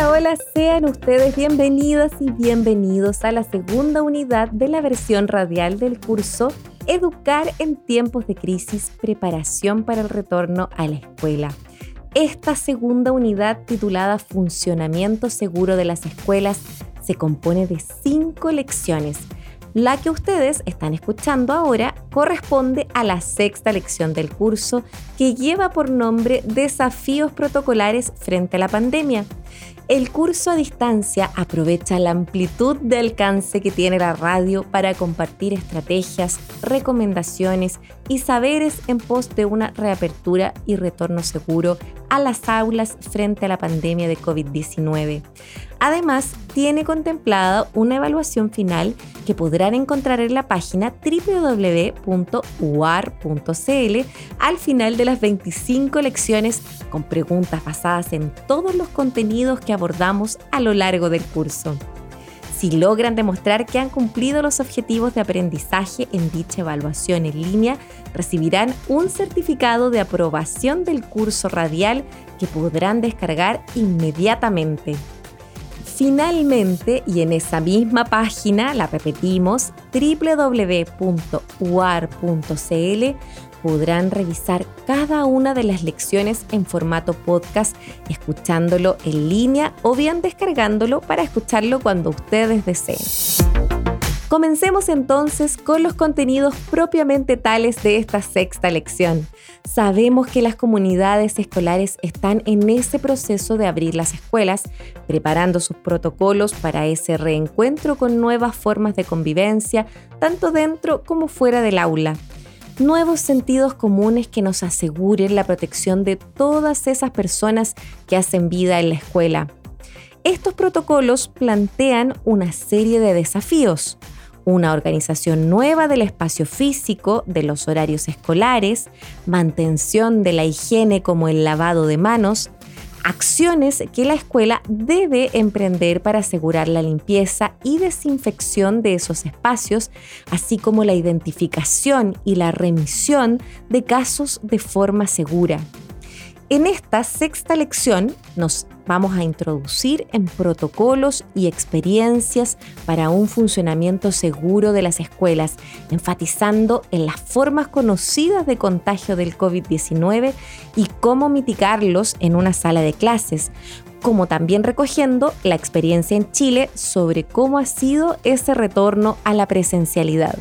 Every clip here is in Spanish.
Hola, hola, sean ustedes bienvenidas y bienvenidos a la segunda unidad de la versión radial del curso Educar en tiempos de crisis, preparación para el retorno a la escuela. Esta segunda unidad titulada Funcionamiento Seguro de las Escuelas se compone de cinco lecciones. La que ustedes están escuchando ahora corresponde a la sexta lección del curso que lleva por nombre Desafíos protocolares frente a la pandemia. El curso a distancia aprovecha la amplitud de alcance que tiene la radio para compartir estrategias, recomendaciones y saberes en pos de una reapertura y retorno seguro a las aulas frente a la pandemia de COVID-19. Además, tiene contemplada una evaluación final que podrán encontrar en la página www.uar.cl al final de las 25 lecciones con preguntas basadas en todos los contenidos que abordamos a lo largo del curso. Si logran demostrar que han cumplido los objetivos de aprendizaje en dicha evaluación en línea, recibirán un certificado de aprobación del curso radial que podrán descargar inmediatamente. Finalmente, y en esa misma página, la repetimos, www.uar.cl, podrán revisar cada una de las lecciones en formato podcast, escuchándolo en línea o bien descargándolo para escucharlo cuando ustedes deseen. Comencemos entonces con los contenidos propiamente tales de esta sexta lección. Sabemos que las comunidades escolares están en ese proceso de abrir las escuelas, preparando sus protocolos para ese reencuentro con nuevas formas de convivencia, tanto dentro como fuera del aula nuevos sentidos comunes que nos aseguren la protección de todas esas personas que hacen vida en la escuela. Estos protocolos plantean una serie de desafíos una organización nueva del espacio físico, de los horarios escolares, mantención de la higiene como el lavado de manos, acciones que la escuela debe emprender para asegurar la limpieza y desinfección de esos espacios, así como la identificación y la remisión de casos de forma segura. En esta sexta lección nos vamos a introducir en protocolos y experiencias para un funcionamiento seguro de las escuelas, enfatizando en las formas conocidas de contagio del COVID-19 y cómo mitigarlos en una sala de clases, como también recogiendo la experiencia en Chile sobre cómo ha sido ese retorno a la presencialidad.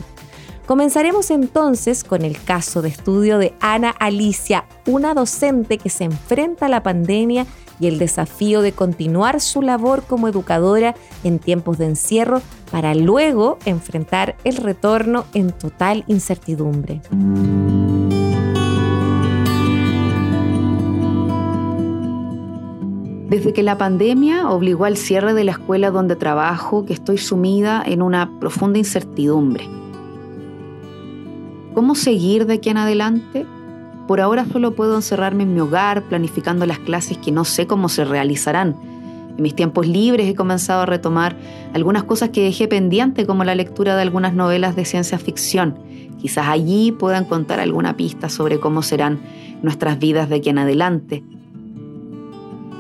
Comenzaremos entonces con el caso de estudio de Ana Alicia, una docente que se enfrenta a la pandemia y el desafío de continuar su labor como educadora en tiempos de encierro para luego enfrentar el retorno en total incertidumbre. Desde que la pandemia obligó al cierre de la escuela donde trabajo, que estoy sumida en una profunda incertidumbre. ¿Cómo seguir de aquí en adelante? Por ahora solo puedo encerrarme en mi hogar planificando las clases que no sé cómo se realizarán. En mis tiempos libres he comenzado a retomar algunas cosas que dejé pendiente como la lectura de algunas novelas de ciencia ficción. Quizás allí puedan contar alguna pista sobre cómo serán nuestras vidas de aquí en adelante.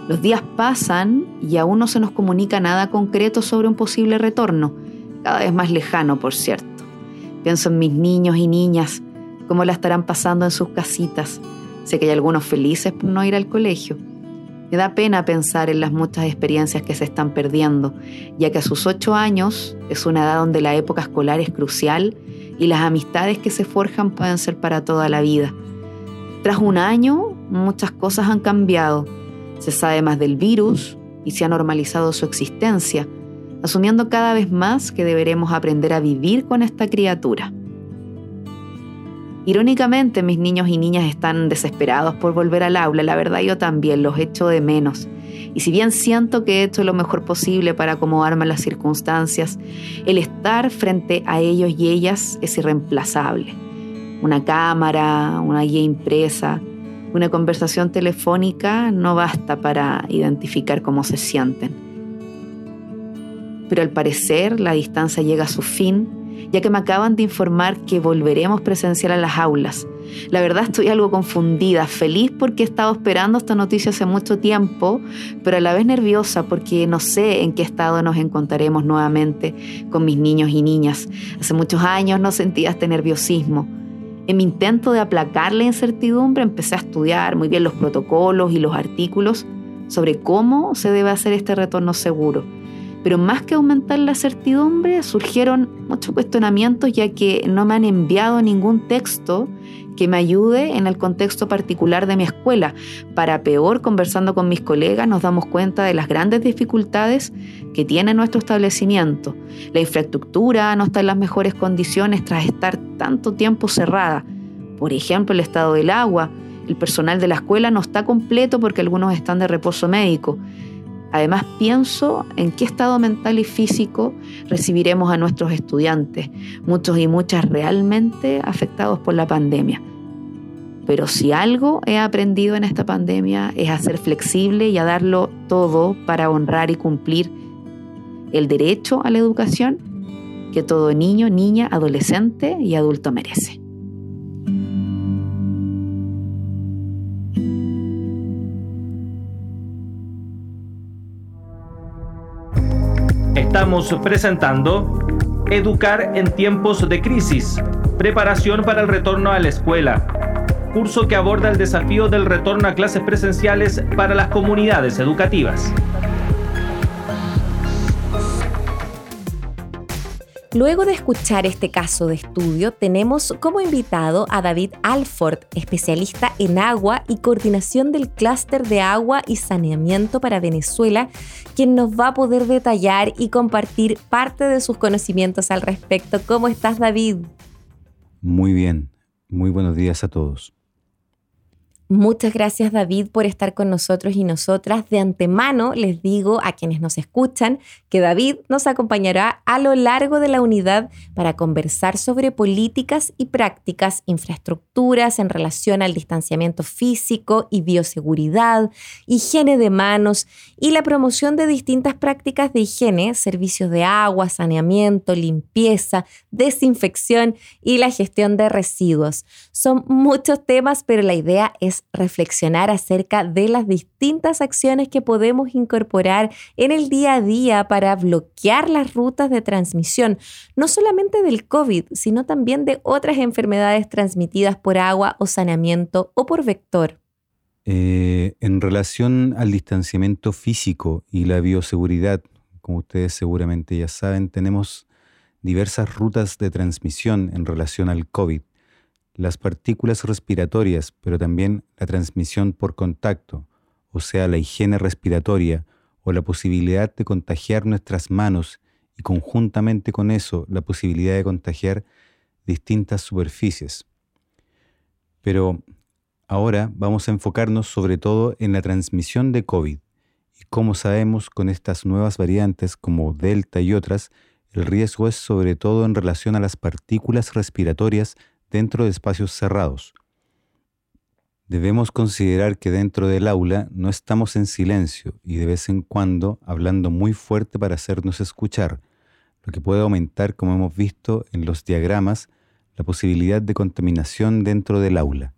Los días pasan y aún no se nos comunica nada concreto sobre un posible retorno, cada vez más lejano, por cierto. Pienso en mis niños y niñas, cómo la estarán pasando en sus casitas. Sé que hay algunos felices por no ir al colegio. Me da pena pensar en las muchas experiencias que se están perdiendo, ya que a sus ocho años es una edad donde la época escolar es crucial y las amistades que se forjan pueden ser para toda la vida. Tras un año, muchas cosas han cambiado. Se sabe más del virus y se ha normalizado su existencia asumiendo cada vez más que deberemos aprender a vivir con esta criatura. Irónicamente, mis niños y niñas están desesperados por volver al aula. La verdad, yo también los echo de menos. Y si bien siento que he hecho lo mejor posible para acomodarme a las circunstancias, el estar frente a ellos y ellas es irreemplazable. Una cámara, una guía impresa, una conversación telefónica no basta para identificar cómo se sienten. Pero al parecer la distancia llega a su fin ya que me acaban de informar que volveremos presencial a las aulas. La verdad estoy algo confundida, feliz porque he estado esperando esta noticia hace mucho tiempo, pero a la vez nerviosa porque no sé en qué estado nos encontraremos nuevamente con mis niños y niñas. Hace muchos años no sentía este nerviosismo. En mi intento de aplacar la incertidumbre empecé a estudiar muy bien los protocolos y los artículos sobre cómo se debe hacer este retorno seguro pero más que aumentar la certidumbre, surgieron muchos cuestionamientos ya que no me han enviado ningún texto que me ayude en el contexto particular de mi escuela. Para peor, conversando con mis colegas, nos damos cuenta de las grandes dificultades que tiene nuestro establecimiento. La infraestructura no está en las mejores condiciones tras estar tanto tiempo cerrada. Por ejemplo, el estado del agua. El personal de la escuela no está completo porque algunos están de reposo médico. Además, pienso en qué estado mental y físico recibiremos a nuestros estudiantes, muchos y muchas realmente afectados por la pandemia. Pero si algo he aprendido en esta pandemia es a ser flexible y a darlo todo para honrar y cumplir el derecho a la educación que todo niño, niña, adolescente y adulto merece. Estamos presentando Educar en tiempos de crisis, preparación para el retorno a la escuela, curso que aborda el desafío del retorno a clases presenciales para las comunidades educativas. Luego de escuchar este caso de estudio, tenemos como invitado a David Alford, especialista en agua y coordinación del clúster de agua y saneamiento para Venezuela, quien nos va a poder detallar y compartir parte de sus conocimientos al respecto. ¿Cómo estás, David? Muy bien, muy buenos días a todos. Muchas gracias David por estar con nosotros y nosotras. De antemano les digo a quienes nos escuchan que David nos acompañará a lo largo de la unidad para conversar sobre políticas y prácticas, infraestructuras en relación al distanciamiento físico y bioseguridad, higiene de manos y la promoción de distintas prácticas de higiene, servicios de agua, saneamiento, limpieza, desinfección y la gestión de residuos. Son muchos temas, pero la idea es reflexionar acerca de las distintas acciones que podemos incorporar en el día a día para bloquear las rutas de transmisión, no solamente del COVID, sino también de otras enfermedades transmitidas por agua o saneamiento o por vector. Eh, en relación al distanciamiento físico y la bioseguridad, como ustedes seguramente ya saben, tenemos diversas rutas de transmisión en relación al COVID las partículas respiratorias, pero también la transmisión por contacto, o sea, la higiene respiratoria o la posibilidad de contagiar nuestras manos y conjuntamente con eso la posibilidad de contagiar distintas superficies. Pero ahora vamos a enfocarnos sobre todo en la transmisión de COVID y como sabemos con estas nuevas variantes como Delta y otras, el riesgo es sobre todo en relación a las partículas respiratorias dentro de espacios cerrados. Debemos considerar que dentro del aula no estamos en silencio y de vez en cuando hablando muy fuerte para hacernos escuchar, lo que puede aumentar, como hemos visto en los diagramas, la posibilidad de contaminación dentro del aula.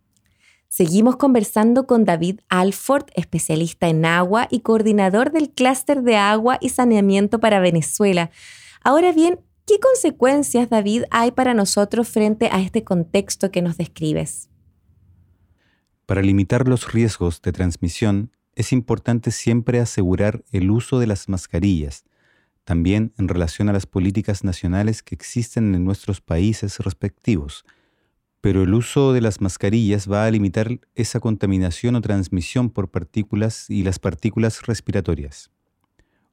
Seguimos conversando con David Alford, especialista en agua y coordinador del clúster de agua y saneamiento para Venezuela. Ahora bien, ¿Qué consecuencias, David, hay para nosotros frente a este contexto que nos describes? Para limitar los riesgos de transmisión, es importante siempre asegurar el uso de las mascarillas, también en relación a las políticas nacionales que existen en nuestros países respectivos. Pero el uso de las mascarillas va a limitar esa contaminación o transmisión por partículas y las partículas respiratorias.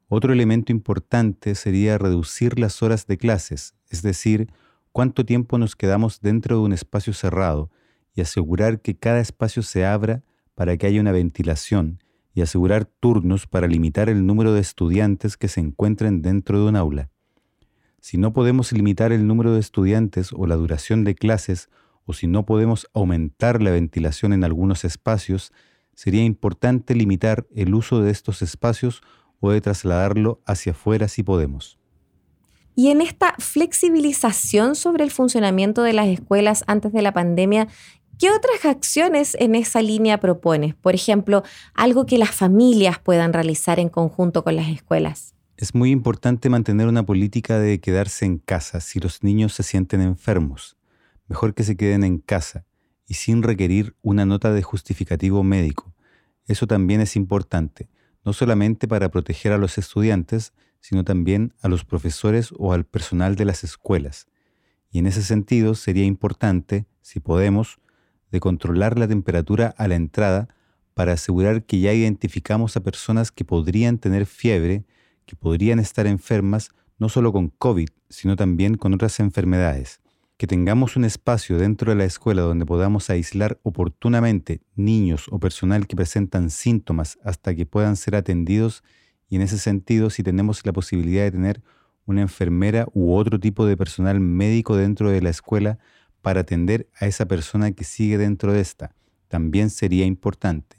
Otro elemento importante sería reducir las horas de clases, es decir, cuánto tiempo nos quedamos dentro de un espacio cerrado y asegurar que cada espacio se abra para que haya una ventilación y asegurar turnos para limitar el número de estudiantes que se encuentren dentro de un aula. Si no podemos limitar el número de estudiantes o la duración de clases, o si no podemos aumentar la ventilación en algunos espacios, sería importante limitar el uso de estos espacios o de trasladarlo hacia afuera si podemos. Y en esta flexibilización sobre el funcionamiento de las escuelas antes de la pandemia, ¿qué otras acciones en esa línea propones? Por ejemplo, algo que las familias puedan realizar en conjunto con las escuelas. Es muy importante mantener una política de quedarse en casa si los niños se sienten enfermos. Mejor que se queden en casa y sin requerir una nota de justificativo médico. Eso también es importante, no solamente para proteger a los estudiantes, sino también a los profesores o al personal de las escuelas. Y en ese sentido sería importante, si podemos, de controlar la temperatura a la entrada para asegurar que ya identificamos a personas que podrían tener fiebre, que podrían estar enfermas no solo con COVID, sino también con otras enfermedades. Que tengamos un espacio dentro de la escuela donde podamos aislar oportunamente niños o personal que presentan síntomas hasta que puedan ser atendidos y en ese sentido, si tenemos la posibilidad de tener una enfermera u otro tipo de personal médico dentro de la escuela para atender a esa persona que sigue dentro de esta, también sería importante.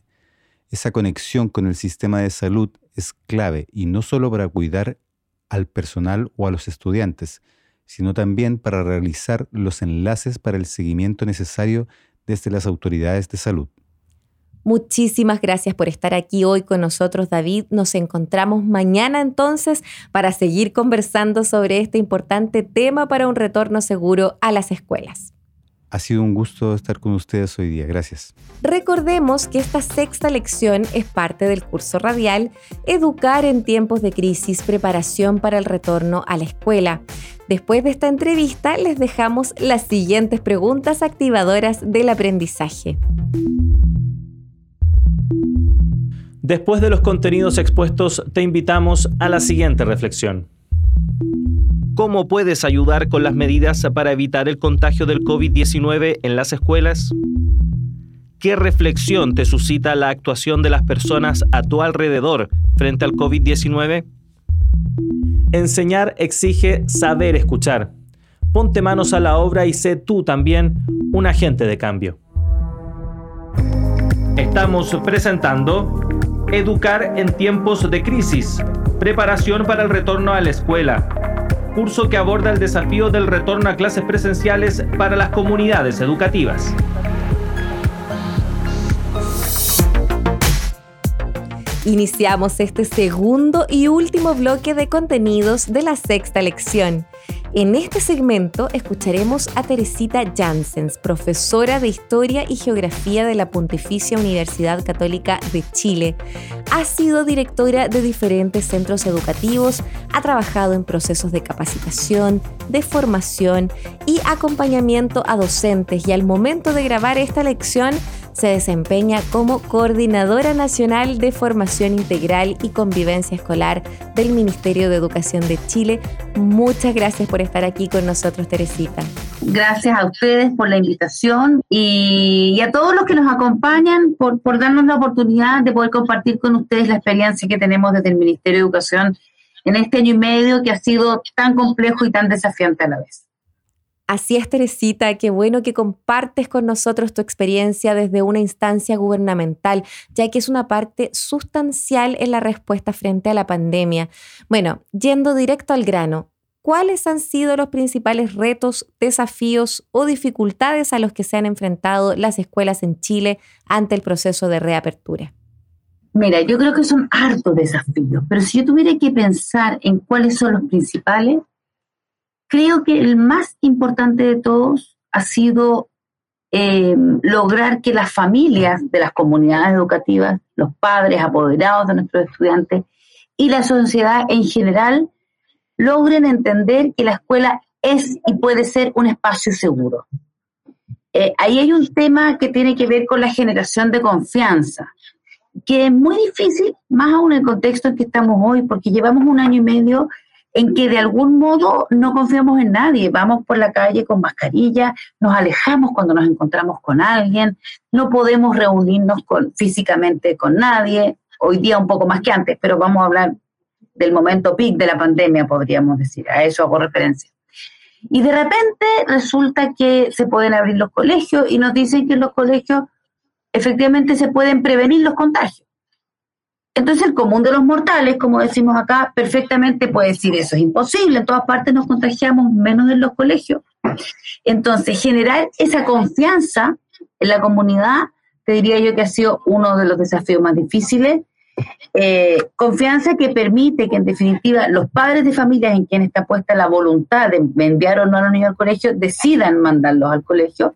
Esa conexión con el sistema de salud es clave y no solo para cuidar al personal o a los estudiantes, sino también para realizar los enlaces para el seguimiento necesario desde las autoridades de salud. Muchísimas gracias por estar aquí hoy con nosotros, David. Nos encontramos mañana entonces para seguir conversando sobre este importante tema para un retorno seguro a las escuelas. Ha sido un gusto estar con ustedes hoy día. Gracias. Recordemos que esta sexta lección es parte del curso radial Educar en tiempos de crisis, preparación para el retorno a la escuela. Después de esta entrevista les dejamos las siguientes preguntas activadoras del aprendizaje. Después de los contenidos expuestos, te invitamos a la siguiente reflexión. ¿Cómo puedes ayudar con las medidas para evitar el contagio del COVID-19 en las escuelas? ¿Qué reflexión te suscita la actuación de las personas a tu alrededor frente al COVID-19? Enseñar exige saber escuchar. Ponte manos a la obra y sé tú también un agente de cambio. Estamos presentando Educar en tiempos de crisis. Preparación para el retorno a la escuela. Curso que aborda el desafío del retorno a clases presenciales para las comunidades educativas. Iniciamos este segundo y último bloque de contenidos de la sexta lección. En este segmento escucharemos a Teresita Janssens, profesora de Historia y Geografía de la Pontificia Universidad Católica de Chile. Ha sido directora de diferentes centros educativos, ha trabajado en procesos de capacitación, de formación y acompañamiento a docentes y al momento de grabar esta lección se desempeña como Coordinadora Nacional de Formación Integral y Convivencia Escolar del Ministerio de Educación de Chile. Muchas gracias por estar aquí con nosotros, Teresita. Gracias a ustedes por la invitación y, a todos los que nos acompañan por, darnos la oportunidad de poder compartir con ustedes la experiencia que tenemos desde el Ministerio de Educación en este año y medio que ha sido tan complejo y tan desafiante a la vez. Así es, Teresita, qué bueno que compartes con nosotros tu experiencia desde una instancia gubernamental, ya que es una parte sustancial en la respuesta frente a la pandemia. Bueno, yendo directo al grano, ¿cuáles han sido los principales retos, desafíos o dificultades a los que se han enfrentado las escuelas en Chile ante el proceso de reapertura? Mira, yo creo que son hartos desafíos, pero si yo tuviera que pensar en cuáles son los principales, Creo que el más importante de todos ha sido eh, lograr que las familias de las comunidades educativas, los padres apoderados de nuestros estudiantes y la sociedad en general logren entender que la escuela es y puede ser un espacio seguro. Eh, ahí hay un tema que tiene que ver con la generación de confianza, que es muy difícil, más aún en el contexto en que estamos hoy, porque llevamos un año y medio en que de algún modo no confiamos en nadie, vamos por la calle con mascarilla, nos alejamos cuando nos encontramos con alguien, no podemos reunirnos con, físicamente con nadie, hoy día un poco más que antes, pero vamos a hablar del momento peak de la pandemia, podríamos decir, a eso hago referencia. Y de repente resulta que se pueden abrir los colegios y nos dicen que en los colegios efectivamente se pueden prevenir los contagios. Entonces el común de los mortales, como decimos acá, perfectamente puede decir eso es imposible, en todas partes nos contagiamos menos en los colegios. Entonces generar esa confianza en la comunidad, te diría yo que ha sido uno de los desafíos más difíciles. Eh, confianza que permite que en definitiva los padres de familias en quien está puesta la voluntad de enviar o no a los niños al colegio decidan mandarlos al colegio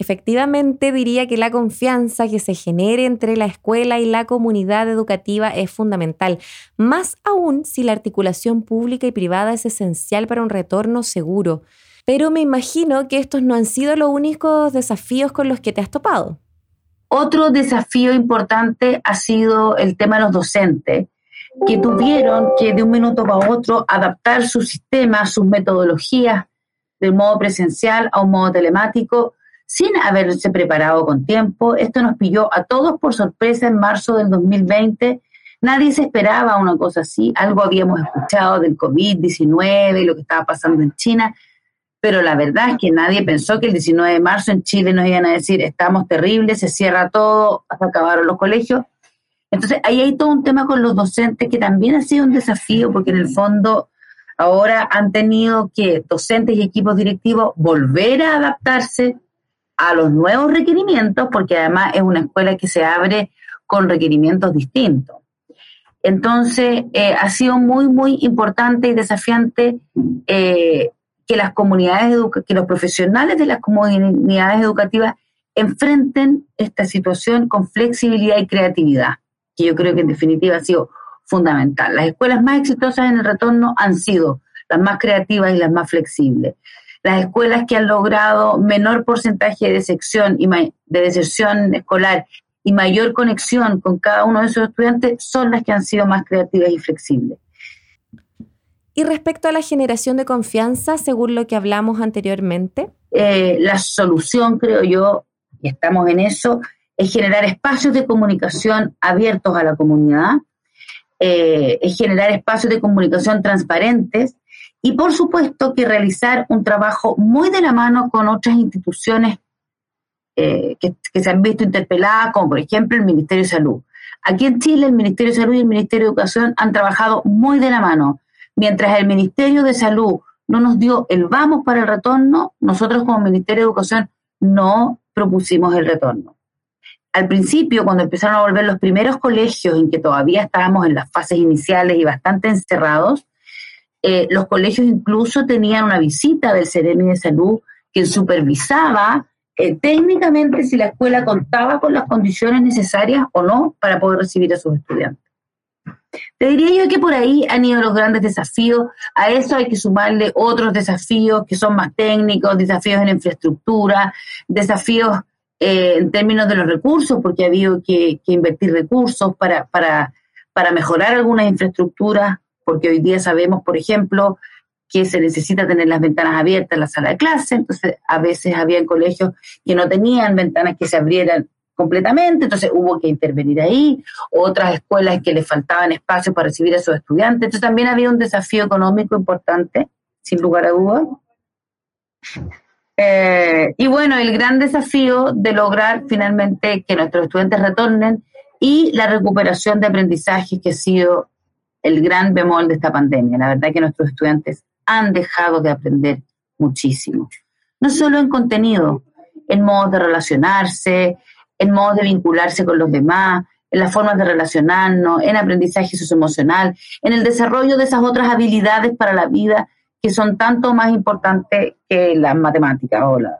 Efectivamente, diría que la confianza que se genere entre la escuela y la comunidad educativa es fundamental, más aún si la articulación pública y privada es esencial para un retorno seguro. Pero me imagino que estos no han sido los únicos desafíos con los que te has topado. Otro desafío importante ha sido el tema de los docentes, que tuvieron que de un minuto para otro adaptar su sistema, sus metodologías de modo presencial a un modo telemático sin haberse preparado con tiempo. Esto nos pilló a todos por sorpresa en marzo del 2020. Nadie se esperaba una cosa así. Algo habíamos escuchado del COVID-19 y lo que estaba pasando en China, pero la verdad es que nadie pensó que el 19 de marzo en Chile nos iban a decir estamos terribles, se cierra todo, hasta acabaron los colegios. Entonces, ahí hay todo un tema con los docentes que también ha sido un desafío, porque en el fondo ahora han tenido que docentes y equipos directivos volver a adaptarse, a los nuevos requerimientos, porque además es una escuela que se abre con requerimientos distintos. Entonces, eh, ha sido muy, muy importante y desafiante eh, que las comunidades, que los profesionales de las comunidades educativas enfrenten esta situación con flexibilidad y creatividad, que yo creo que en definitiva ha sido fundamental. Las escuelas más exitosas en el retorno han sido las más creativas y las más flexibles. Las escuelas que han logrado menor porcentaje de deserción, y de deserción escolar y mayor conexión con cada uno de esos estudiantes son las que han sido más creativas y flexibles. Y respecto a la generación de confianza, según lo que hablamos anteriormente. Eh, la solución, creo yo, y estamos en eso, es generar espacios de comunicación abiertos a la comunidad, eh, es generar espacios de comunicación transparentes y por supuesto que realizar un trabajo muy de la mano con otras instituciones eh, que, se han visto interpeladas, como por ejemplo el Ministerio de Salud. Aquí en Chile el Ministerio de Salud y el Ministerio de Educación han trabajado muy de la mano. Mientras el Ministerio de Salud no nos dio el vamos para el retorno, nosotros como Ministerio de Educación no propusimos el retorno. Al principio, cuando empezaron a volver los primeros colegios en que todavía estábamos en las fases iniciales y bastante encerrados, eh, los colegios incluso tenían una visita del Ceremi de Salud que supervisaba eh, técnicamente si la escuela contaba con las condiciones necesarias o no para poder recibir a sus estudiantes. Te diría yo que por ahí han ido los grandes desafíos. A eso hay que sumarle otros desafíos que son más técnicos, desafíos en infraestructura, desafíos eh, en términos de los recursos, porque ha habido que, que invertir recursos para, para, para mejorar algunas infraestructuras porque hoy día sabemos, por ejemplo, que se necesita tener las ventanas abiertas en la sala de clase, entonces a veces había colegios que no tenían ventanas que se abrieran completamente, entonces hubo que intervenir ahí, otras escuelas que le faltaban espacio para recibir a sus estudiantes, entonces también había un desafío económico importante, sin lugar a dudas. Eh, y bueno, el gran desafío de lograr finalmente que nuestros estudiantes retornen y la recuperación de aprendizaje que ha sido el gran bemol de esta pandemia. La verdad que nuestros estudiantes han dejado de aprender muchísimo. No solo en contenido, en modos de relacionarse, en modos de vincularse con los demás, en las formas de relacionarnos, en aprendizaje socioemocional, en el desarrollo de esas otras habilidades para la vida que son tanto más importantes que las matemáticas o la,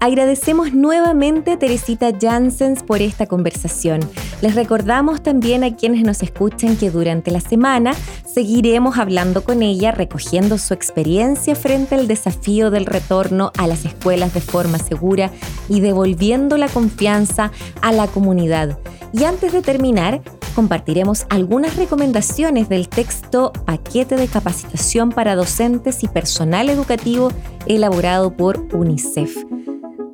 Agradecemos nuevamente a Teresita Janssens por esta conversación. Les recordamos también a quienes nos escuchan que durante la semana seguiremos hablando con ella, recogiendo su experiencia frente al desafío del retorno a las escuelas de forma segura y devolviendo la confianza a la comunidad. Y antes de terminar, compartiremos algunas recomendaciones del texto Paquete de Capacitación para Docentes y Personal Educativo elaborado por UNICEF.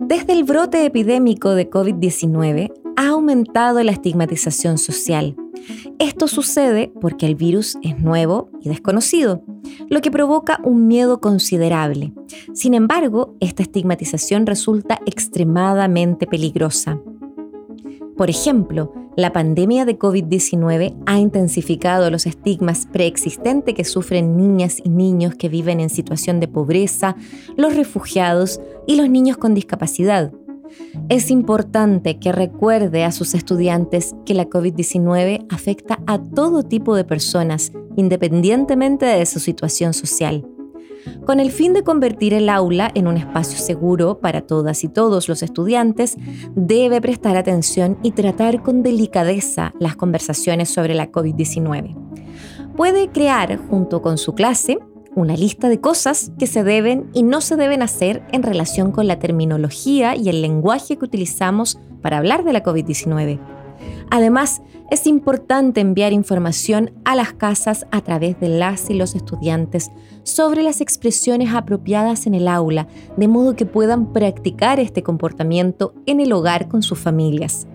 Desde el brote epidémico de COVID-19 ha aumentado la estigmatización social. Esto sucede porque el virus es nuevo y desconocido, lo que provoca un miedo considerable. Sin embargo, esta estigmatización resulta extremadamente peligrosa. Por ejemplo, la pandemia de COVID-19 ha intensificado los estigmas preexistentes que sufren niñas y niños que viven en situación de pobreza, los refugiados y los niños con discapacidad. Es importante que recuerde a sus estudiantes que la COVID-19 afecta a todo tipo de personas, independientemente de su situación social. Con el fin de convertir el aula en un espacio seguro para todas y todos los estudiantes, debe prestar atención y tratar con delicadeza las conversaciones sobre la COVID-19. Puede crear, junto con su clase, una lista de cosas que se deben y no se deben hacer en relación con la terminología y el lenguaje que utilizamos para hablar de la COVID-19. Además, es importante enviar información a las casas a través de las y los estudiantes sobre las expresiones apropiadas en el aula, de modo que puedan practicar este comportamiento en el hogar con sus familias.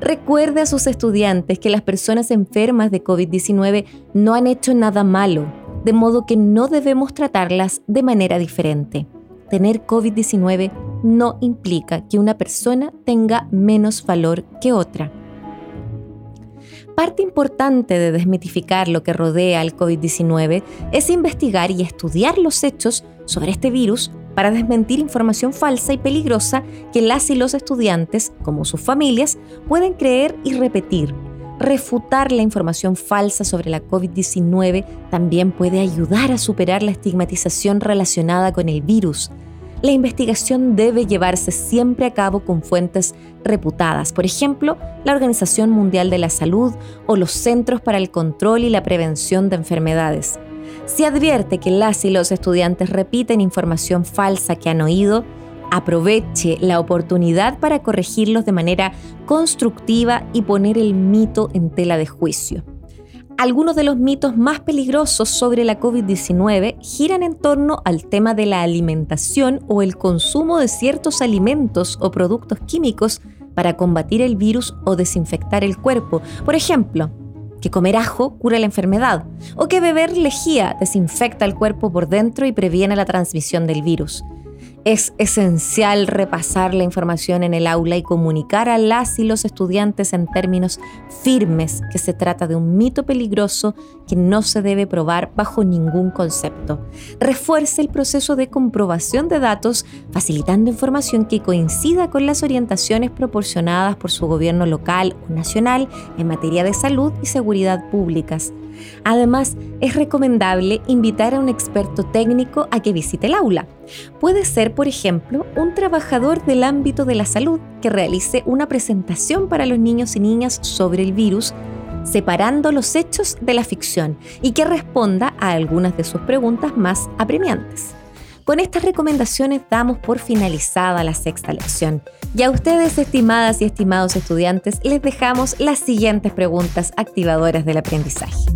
Recuerde a sus estudiantes que las personas enfermas de COVID-19 no han hecho nada malo de modo que no debemos tratarlas de manera diferente. Tener COVID-19 no implica que una persona tenga menos valor que otra. Parte importante de desmitificar lo que rodea al COVID-19 es investigar y estudiar los hechos sobre este virus para desmentir información falsa y peligrosa que las y los estudiantes, como sus familias, pueden creer y repetir refutar la información falsa sobre la COVID-19 también puede ayudar a superar la estigmatización relacionada con el virus. La investigación debe llevarse siempre a cabo con fuentes reputadas, por ejemplo, la Organización Mundial de la Salud o los Centros para el Control y la Prevención de Enfermedades. Si advierte que las y los estudiantes repiten información falsa que han oído, aproveche la oportunidad para corregirlos de manera constructiva y poner el mito en tela de juicio. Algunos de los mitos más peligrosos sobre la COVID-19 giran en torno al tema de la alimentación o el consumo de ciertos alimentos o productos químicos para combatir el virus o desinfectar el cuerpo. Por ejemplo, que comer ajo cura la enfermedad o que beber lejía desinfecta el cuerpo por dentro y previene la transmisión del virus. Es esencial repasar la información en el aula y comunicar a las y los estudiantes en términos firmes que se trata de un mito peligroso que no se debe probar bajo ningún concepto. Refuerce el proceso de comprobación de datos, facilitando información que coincida con las orientaciones proporcionadas por su gobierno local o nacional en materia de salud y seguridad públicas. Además, es recomendable invitar a un experto técnico a que visite el aula. Puede ser, por ejemplo, un trabajador del ámbito de la salud que realice una presentación para los niños y niñas sobre el virus, separando los hechos de la ficción y que responda a algunas de sus preguntas más apremiantes. Con estas recomendaciones damos por finalizada la sexta lección. Y a ustedes, estimadas y estimados estudiantes, les dejamos las siguientes preguntas activadoras del aprendizaje.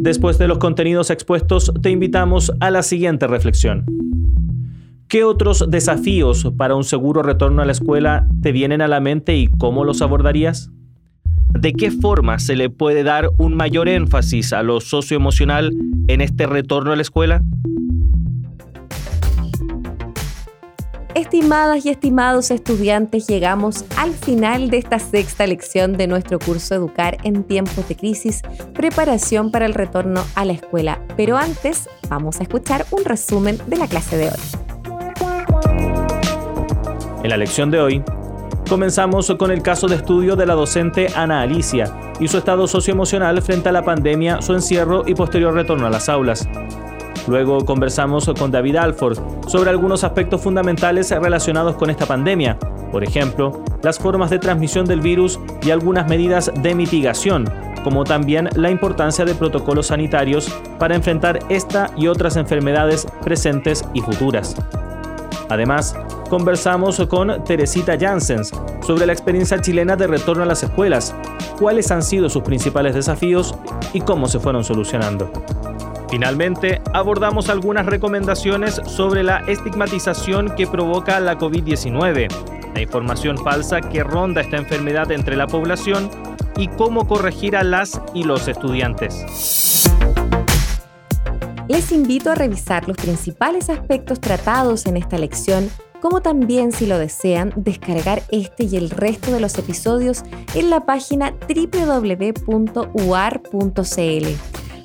Después de los contenidos expuestos, te invitamos a la siguiente reflexión. ¿Qué otros desafíos para un seguro retorno a la escuela te vienen a la mente y cómo los abordarías? ¿De qué forma se le puede dar un mayor énfasis a lo socioemocional en este retorno a la escuela? Estimadas y estimados estudiantes, llegamos al final de esta sexta lección de nuestro curso Educar en tiempos de crisis, preparación para el retorno a la escuela. Pero antes, vamos a escuchar un resumen de la clase de hoy. En la lección de hoy, comenzamos con el caso de estudio de la docente Ana Alicia y su estado socioemocional frente a la pandemia, su encierro y posterior retorno a las aulas. Luego conversamos con David Alford sobre algunos aspectos fundamentales relacionados con esta pandemia, por ejemplo, las formas de transmisión del virus y algunas medidas de mitigación, como también la importancia de protocolos sanitarios para enfrentar esta y otras enfermedades presentes y futuras. Además, conversamos con Teresita Janssens sobre la experiencia chilena de retorno a las escuelas, cuáles han sido sus principales desafíos y cómo se fueron solucionando. Finalmente, abordamos algunas recomendaciones sobre la estigmatización que provoca la COVID-19, la información falsa que ronda esta enfermedad entre la población y cómo corregir a las y los estudiantes. Les invito a revisar los principales aspectos tratados en esta lección, como también, si lo desean, descargar este y el resto de los episodios en la página www.uar.cl.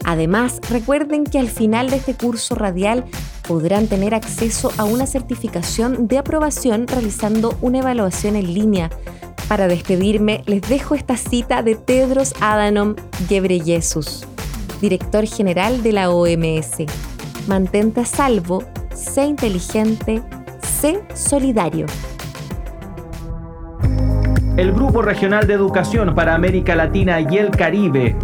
Además, recuerden que al final de este curso radial podrán tener acceso a una certificación de aprobación realizando una evaluación en línea. Para despedirme, les dejo esta cita de Tedros Adhanom Ghebreyesus, director general de la OMS. Mantente a salvo, sé inteligente, sé solidario. El Grupo Regional de Educación para América Latina y el Caribe,